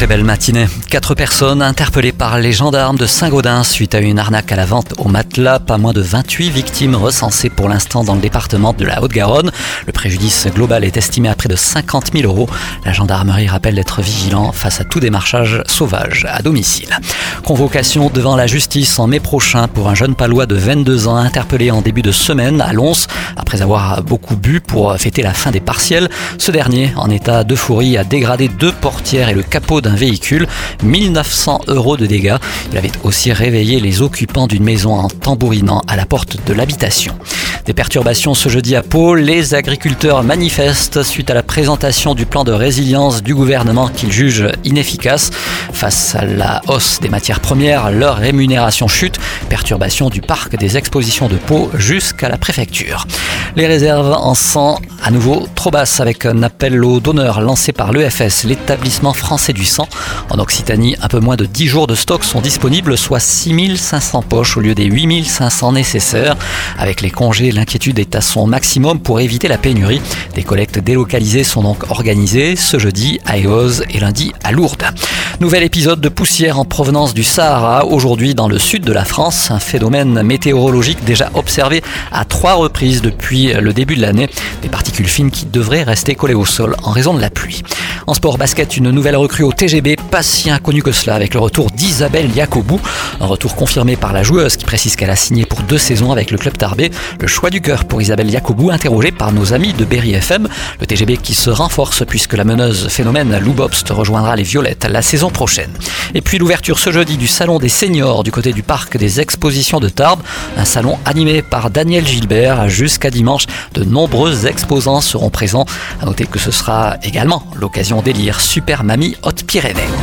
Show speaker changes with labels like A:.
A: Très belle matinée. Quatre personnes interpellées par les gendarmes de Saint-Gaudens suite à une arnaque à la vente au matelas. Pas moins de 28 victimes recensées pour l'instant dans le département de la Haute-Garonne. Le préjudice global est estimé à près de 50 000 euros. La gendarmerie rappelle d'être vigilant face à tout démarchage sauvage à domicile. Convocation devant la justice en mai prochain pour un jeune palois de 22 ans interpellé en début de semaine à Lons après avoir beaucoup bu pour fêter la fin des partiels. Ce dernier, en état d'euphorie, a dégradé deux portières et le capot d'un véhicule, 1900 euros de dégâts. Il avait aussi réveillé les occupants d'une maison en tambourinant à la porte de l'habitation. Des perturbations ce jeudi à Pau. Les agriculteurs manifestent suite à la présentation du plan de résilience du gouvernement qu'ils jugent inefficace. Face à la hausse des matières premières, leur rémunération chute. Perturbation du parc des expositions de Pau jusqu'à la préfecture. Les réserves en sang à nouveau trop basses avec un appel au donneur lancé par l'EFS, l'établissement français du sang. En Occitanie, un peu moins de 10 jours de stock sont disponibles, soit 6500 poches au lieu des 8500 nécessaires. Avec les congés, l'inquiétude est à son maximum pour éviter la pénurie. Des collectes délocalisées sont donc organisées ce jeudi à Eos et lundi à Lourdes. Nouvel épisode de poussière en provenance du Sahara, aujourd'hui dans le sud de la France, un phénomène météorologique déjà observé à trois reprises depuis le début de l'année, des particules fines qui devraient rester collées au sol en raison de la pluie. En sport basket, une nouvelle recrue au TGB, pas si inconnue que cela, avec le retour d'Isabelle Yacobou. Un retour confirmé par la joueuse qui précise qu'elle a signé pour deux saisons avec le club Tarbé. Le choix du cœur pour Isabelle Yacobou, interrogé par nos amis de Berry FM. Le TGB qui se renforce puisque la meneuse phénomène Lou Bobst rejoindra les Violettes la saison prochaine. Et puis l'ouverture ce jeudi du salon des seniors du côté du parc des expositions de Tarbes. Un salon animé par Daniel Gilbert. Jusqu'à dimanche, de nombreux exposants seront présents. À noter que ce sera également l'occasion d'élire Super Mamie Haute-Pyrénées.